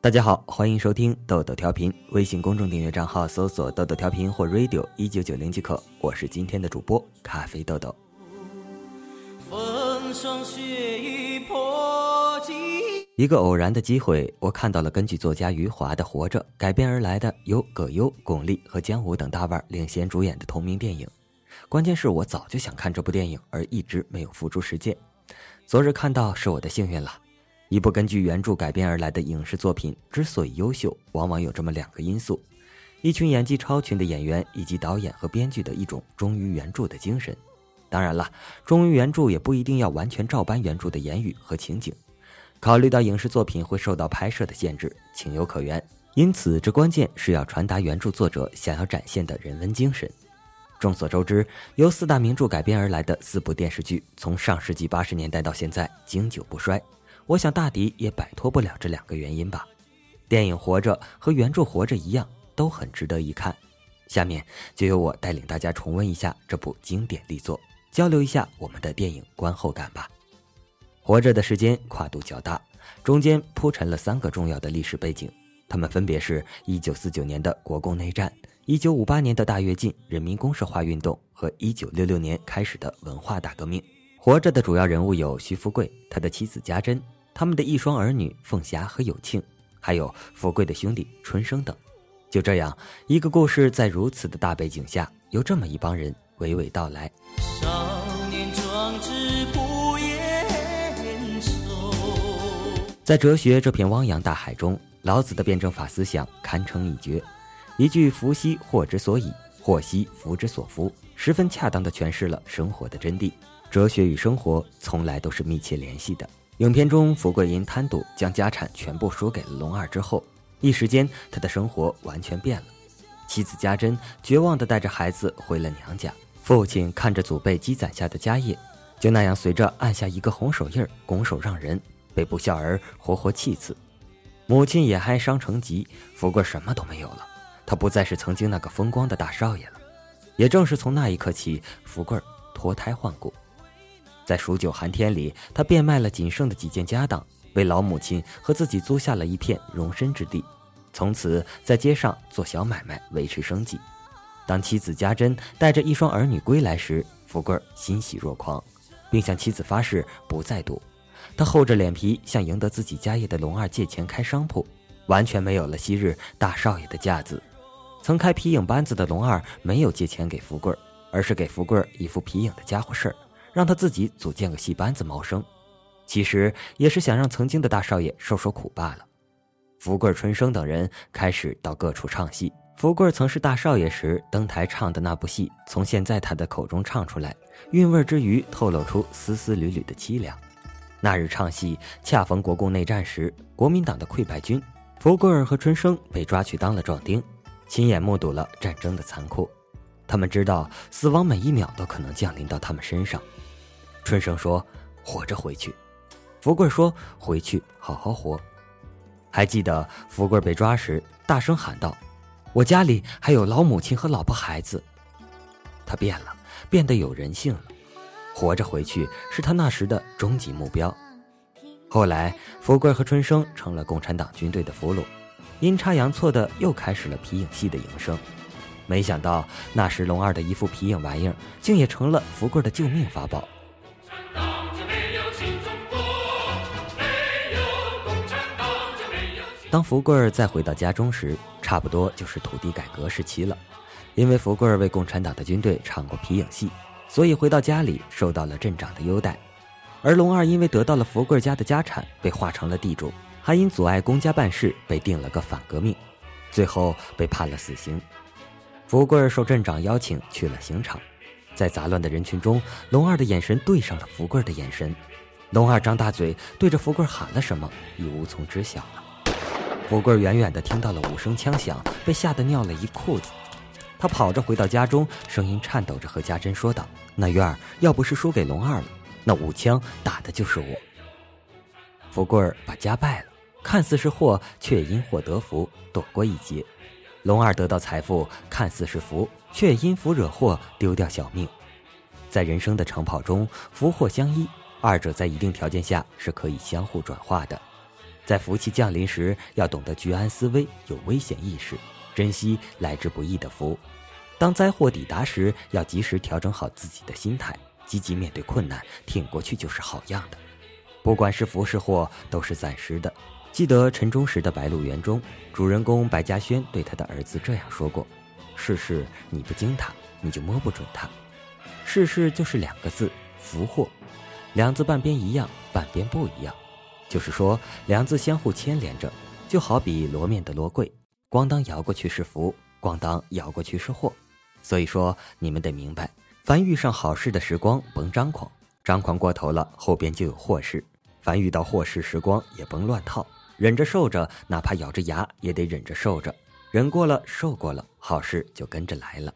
大家好，欢迎收听豆豆调频，微信公众订阅账号搜索“豆豆调频”或 “radio 一九九零”即可。我是今天的主播咖啡豆豆。风霜雪雨破镜。一个偶然的机会，我看到了根据作家余华的《活着》改编而来的由葛优、巩俐和姜武等大腕领衔主演的同名电影。关键是我早就想看这部电影，而一直没有付诸实践。昨日看到是我的幸运了。一部根据原著改编而来的影视作品之所以优秀，往往有这么两个因素：一群演技超群的演员，以及导演和编剧的一种忠于原著的精神。当然了，忠于原著也不一定要完全照搬原著的言语和情景。考虑到影视作品会受到拍摄的限制，情有可原。因此，这关键是要传达原著作者想要展现的人文精神。众所周知，由四大名著改编而来的四部电视剧，从上世纪八十年代到现在，经久不衰。我想大抵也摆脱不了这两个原因吧。电影《活着》和原著《活着》一样，都很值得一看。下面就由我带领大家重温一下这部经典力作，交流一下我们的电影观后感吧。《活着》的时间跨度较大，中间铺陈了三个重要的历史背景，它们分别是一九四九年的国共内战、一九五八年的大跃进、人民公社化运动和一九六六年开始的文化大革命。《活着》的主要人物有徐福贵、他的妻子家珍。他们的一双儿女凤霞和有庆，还有福贵的兄弟春生等，就这样一个故事，在如此的大背景下，由这么一帮人娓娓道来。少年壮志不言愁。在哲学这片汪洋大海中，老子的辩证法思想堪称一绝。一句“福兮祸之所以，祸兮福之所伏”，十分恰当地诠释了生活的真谛。哲学与生活从来都是密切联系的。影片中，福贵因贪赌将家产全部输给了龙二之后，一时间他的生活完全变了。妻子家珍绝望地带着孩子回了娘家，父亲看着祖辈积攒下的家业，就那样随着按下一个红手印拱手让人，被不孝儿活活气死。母亲也哀伤成疾，福贵什么都没有了，他不再是曾经那个风光的大少爷了。也正是从那一刻起，福贵脱胎换骨。在数九寒天里，他变卖了仅剩的几件家当，为老母亲和自己租下了一片容身之地，从此在街上做小买卖维持生计。当妻子家珍带着一双儿女归来时，福贵欣喜若狂，并向妻子发誓不再赌。他厚着脸皮向赢得自己家业的龙二借钱开商铺，完全没有了昔日大少爷的架子。曾开皮影班子的龙二没有借钱给福贵，而是给福贵一副皮影的家伙事儿。让他自己组建个戏班子谋生，其实也是想让曾经的大少爷受受苦罢了。福贵、春生等人开始到各处唱戏。福贵曾是大少爷时登台唱的那部戏，从现在他的口中唱出来，韵味之余透露出丝丝缕缕的凄凉。那日唱戏恰逢国共内战时，国民党的溃败军，福贵和春生被抓去当了壮丁，亲眼目睹了战争的残酷。他们知道死亡每一秒都可能降临到他们身上。春生说：“活着回去。”福贵说：“回去好好活。”还记得福贵被抓时，大声喊道：“我家里还有老母亲和老婆孩子。”他变了，变得有人性了。活着回去是他那时的终极目标。后来，福贵和春生成了共产党军队的俘虏，阴差阳错的又开始了皮影戏的营生。没想到那时龙二的一副皮影玩意儿，竟也成了福贵的救命法宝。当福贵儿再回到家中时，差不多就是土地改革时期了。因为福贵儿为共产党的军队唱过皮影戏，所以回到家里受到了镇长的优待。而龙二因为得到了福贵儿家的家产，被划成了地主，还因阻碍公家办事被定了个反革命，最后被判了死刑。福贵儿受镇长邀请去了刑场，在杂乱的人群中，龙二的眼神对上了福贵儿的眼神。龙二张大嘴对着福贵儿喊了什么，已无从知晓了。福贵儿远远地听到了五声枪响，被吓得尿了一裤子。他跑着回到家中，声音颤抖着和家珍说道：“那院儿要不是输给龙二了，那五枪打的就是我。”福贵儿把家败了，看似是祸，却因祸得福，躲过一劫。龙二得到财富，看似是福，却因福惹祸，丢掉小命。在人生的长跑中，福祸相依，二者在一定条件下是可以相互转化的。在福气降临时，要懂得居安思危，有危险意识，珍惜来之不易的福；当灾祸抵达时，要及时调整好自己的心态，积极面对困难，挺过去就是好样的。不管是福是祸，都是暂时的。记得陈忠实的《白鹿原》中，主人公白嘉轩对他的儿子这样说过：“世事你不经它，你就摸不准它。世事就是两个字，福祸，两字半边一样，半边不一样。就是说，两字相互牵连着，就好比罗面的罗柜，咣当摇过去是福，咣当摇过去是祸。所以说，你们得明白，凡遇上好事的时光，甭张狂，张狂过头了，后边就有祸事；凡遇到祸事时光，也甭乱套。”忍着受着，哪怕咬着牙也得忍着受着，忍过了，受过了，好事就跟着来了。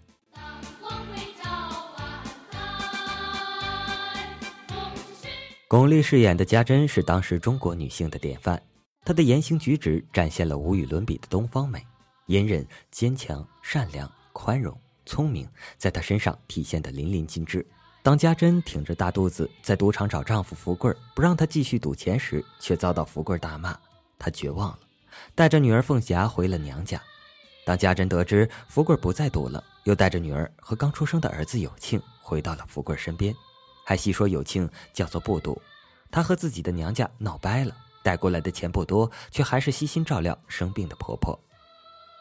巩俐饰演的家珍是当时中国女性的典范，她的言行举止展现了无与伦比的东方美，隐忍、坚强、善良、宽容、聪明，在她身上体现的淋漓尽致。当家珍挺着大肚子在赌场找丈夫福贵不让她继续赌钱时，却遭到福贵大骂。他绝望了，带着女儿凤霞回了娘家。当家珍得知福贵不再赌了，又带着女儿和刚出生的儿子有庆回到了福贵身边，还细说有庆叫做不赌。他和自己的娘家闹掰了，带过来的钱不多，却还是悉心照料生病的婆婆。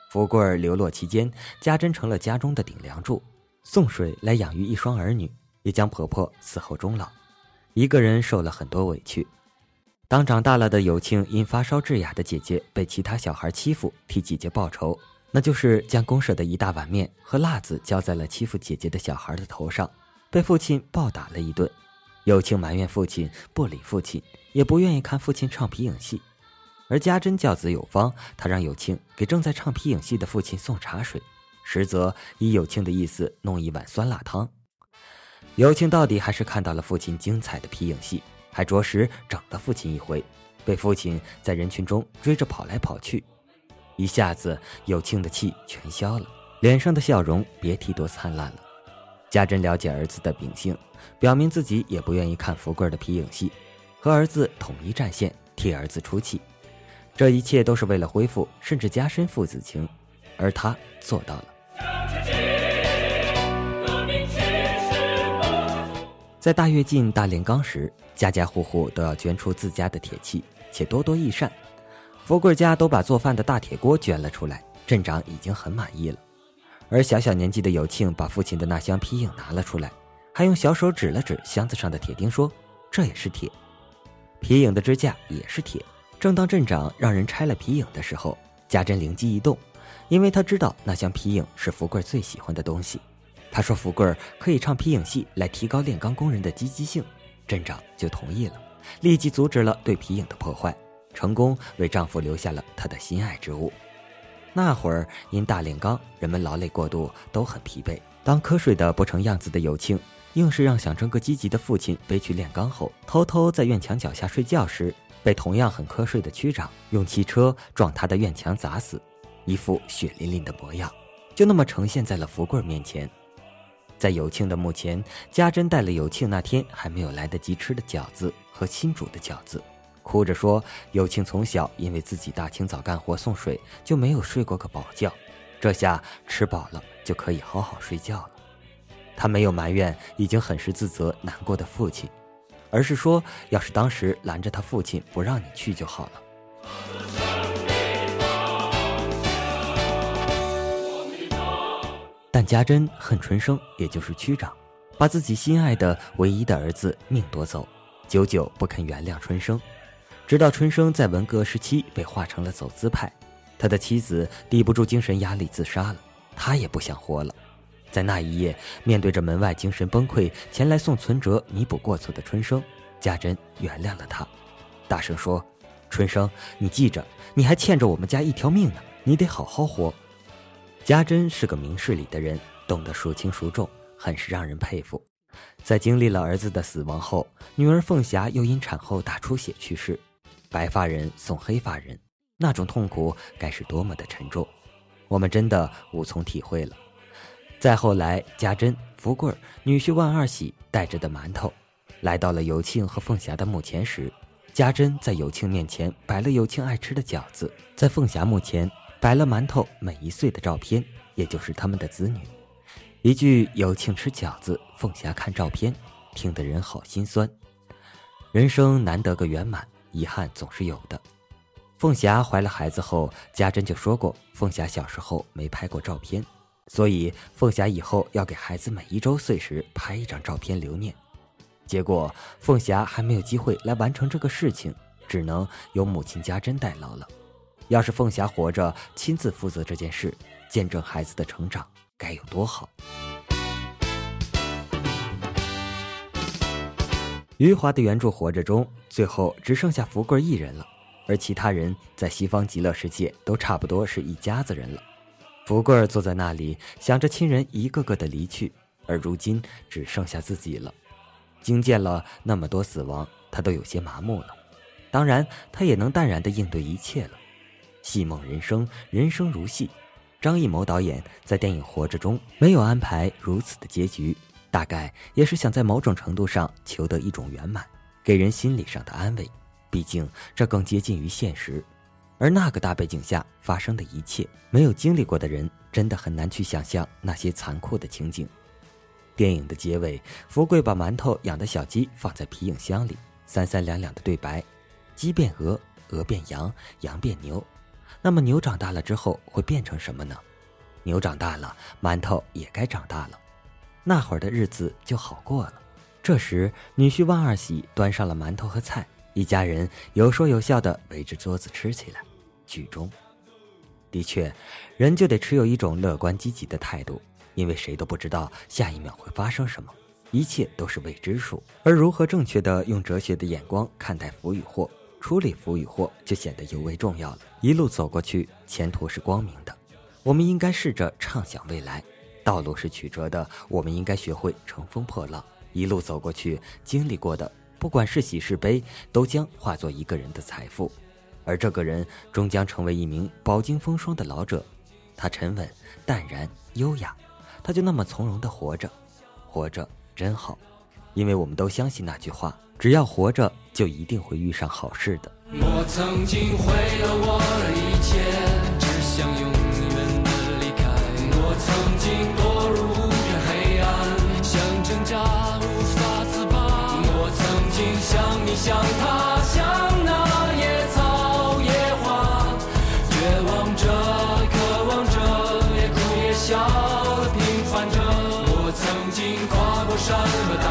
福贵流落期间，家珍成了家中的顶梁柱，送水来养育一双儿女，也将婆婆伺候终老，一个人受了很多委屈。当长大了的友庆因发烧致哑的姐姐被其他小孩欺负，替姐姐报仇，那就是将公社的一大碗面和辣子浇在了欺负姐姐的小孩的头上，被父亲暴打了一顿。友庆埋怨父亲不理父亲，也不愿意看父亲唱皮影戏。而家珍教子有方，他让友庆给正在唱皮影戏的父亲送茶水，实则依友庆的意思弄一碗酸辣汤。友庆到底还是看到了父亲精彩的皮影戏。还着实整了父亲一回，被父亲在人群中追着跑来跑去，一下子有庆的气全消了，脸上的笑容别提多灿烂了。家珍了解儿子的秉性，表明自己也不愿意看福贵的皮影戏，和儿子统一战线，替儿子出气。这一切都是为了恢复甚至加深父子情，而他做到了。在大跃进大炼钢时。家家户户都要捐出自家的铁器，且多多益善。福贵家都把做饭的大铁锅捐了出来，镇长已经很满意了。而小小年纪的有庆把父亲的那箱皮影拿了出来，还用小手指了指箱子上的铁钉，说：“这也是铁，皮影的支架也是铁。”正当镇长让人拆了皮影的时候，家珍灵机一动，因为他知道那箱皮影是福贵最喜欢的东西。他说：“福贵可以唱皮影戏来提高炼钢工人的积极性。”镇长就同意了，立即阻止了对皮影的破坏，成功为丈夫留下了他的心爱之物。那会儿因大炼钢，人们劳累过度，都很疲惫。当瞌睡的不成样子的有庆，硬是让想争个积极的父亲背去炼钢后，偷偷在院墙脚下睡觉时，被同样很瞌睡的区长用汽车撞他的院墙砸死，一副血淋淋的模样，就那么呈现在了福贵面前。在有庆的墓前，家珍带了有庆那天还没有来得及吃的饺子和新煮的饺子，哭着说：“有庆从小因为自己大清早干活送水，就没有睡过个饱觉，这下吃饱了就可以好好睡觉了。”他没有埋怨已经很是自责难过的父亲，而是说：“要是当时拦着他父亲不让你去就好了。”但家珍恨春生，也就是区长，把自己心爱的唯一的儿子命夺走，久久不肯原谅春生。直到春生在文革时期被划成了走资派，他的妻子抵不住精神压力自杀了，他也不想活了。在那一夜，面对着门外精神崩溃前来送存折弥补过错的春生，家珍原谅了他，大声说：“春生，你记着，你还欠着我们家一条命呢，你得好好活。”家珍是个明事理的人，懂得孰轻孰重，很是让人佩服。在经历了儿子的死亡后，女儿凤霞又因产后大出血去世，白发人送黑发人，那种痛苦该是多么的沉重，我们真的无从体会了。再后来，家珍、福贵女婿万二喜带着的馒头，来到了有庆和凤霞的墓前时，家珍在有庆面前摆了有庆爱吃的饺子，在凤霞墓前摆了馒头每一岁的照片，也就是他们的子女。一句有庆吃饺子，凤霞看照片，听得人好心酸。人生难得个圆满，遗憾总是有的。凤霞怀了孩子后，家珍就说过，凤霞小时候没拍过照片，所以凤霞以后要给孩子每一周岁时拍一张照片留念。结果凤霞还没有机会来完成这个事情，只能由母亲家珍代劳了。要是凤霞活着，亲自负责这件事，见证孩子的成长，该有多好！余华的原著《活着》中，最后只剩下福贵一人了。而其他人在西方极乐世界都差不多是一家子人了。福贵儿坐在那里，想着亲人一个个的离去，而如今只剩下自己了。经见了那么多死亡，他都有些麻木了。当然，他也能淡然的应对一切了。戏梦人生，人生如戏。张艺谋导演在电影《活着》中没有安排如此的结局，大概也是想在某种程度上求得一种圆满，给人心理上的安慰。毕竟这更接近于现实，而那个大背景下发生的一切，没有经历过的人真的很难去想象那些残酷的情景。电影的结尾，福贵把馒头养的小鸡放在皮影箱里，三三两两的对白：鸡变鹅，鹅变羊，羊变牛。那么牛长大了之后会变成什么呢？牛长大了，馒头也该长大了，那会儿的日子就好过了。这时，女婿万二喜端上了馒头和菜。一家人有说有笑的围着桌子吃起来。剧中，的确，人就得持有一种乐观积极的态度，因为谁都不知道下一秒会发生什么，一切都是未知数。而如何正确的用哲学的眼光看待福与祸，处理福与祸，就显得尤为重要了。一路走过去，前途是光明的，我们应该试着畅想未来；道路是曲折的，我们应该学会乘风破浪。一路走过去，经历过的。不管是喜是悲，都将化作一个人的财富，而这个人终将成为一名饱经风霜的老者。他沉稳、淡然、优雅，他就那么从容的活着，活着真好。因为我们都相信那句话：只要活着，就一定会遇上好事的。我曾经毁了我的一切，只想永远的离开。我曾经堕入无边黑暗，想挣扎无法自拔。我曾经。像他，像那野草野花，绝望着，渴望着，也哭也笑平凡着。我曾经跨过山和大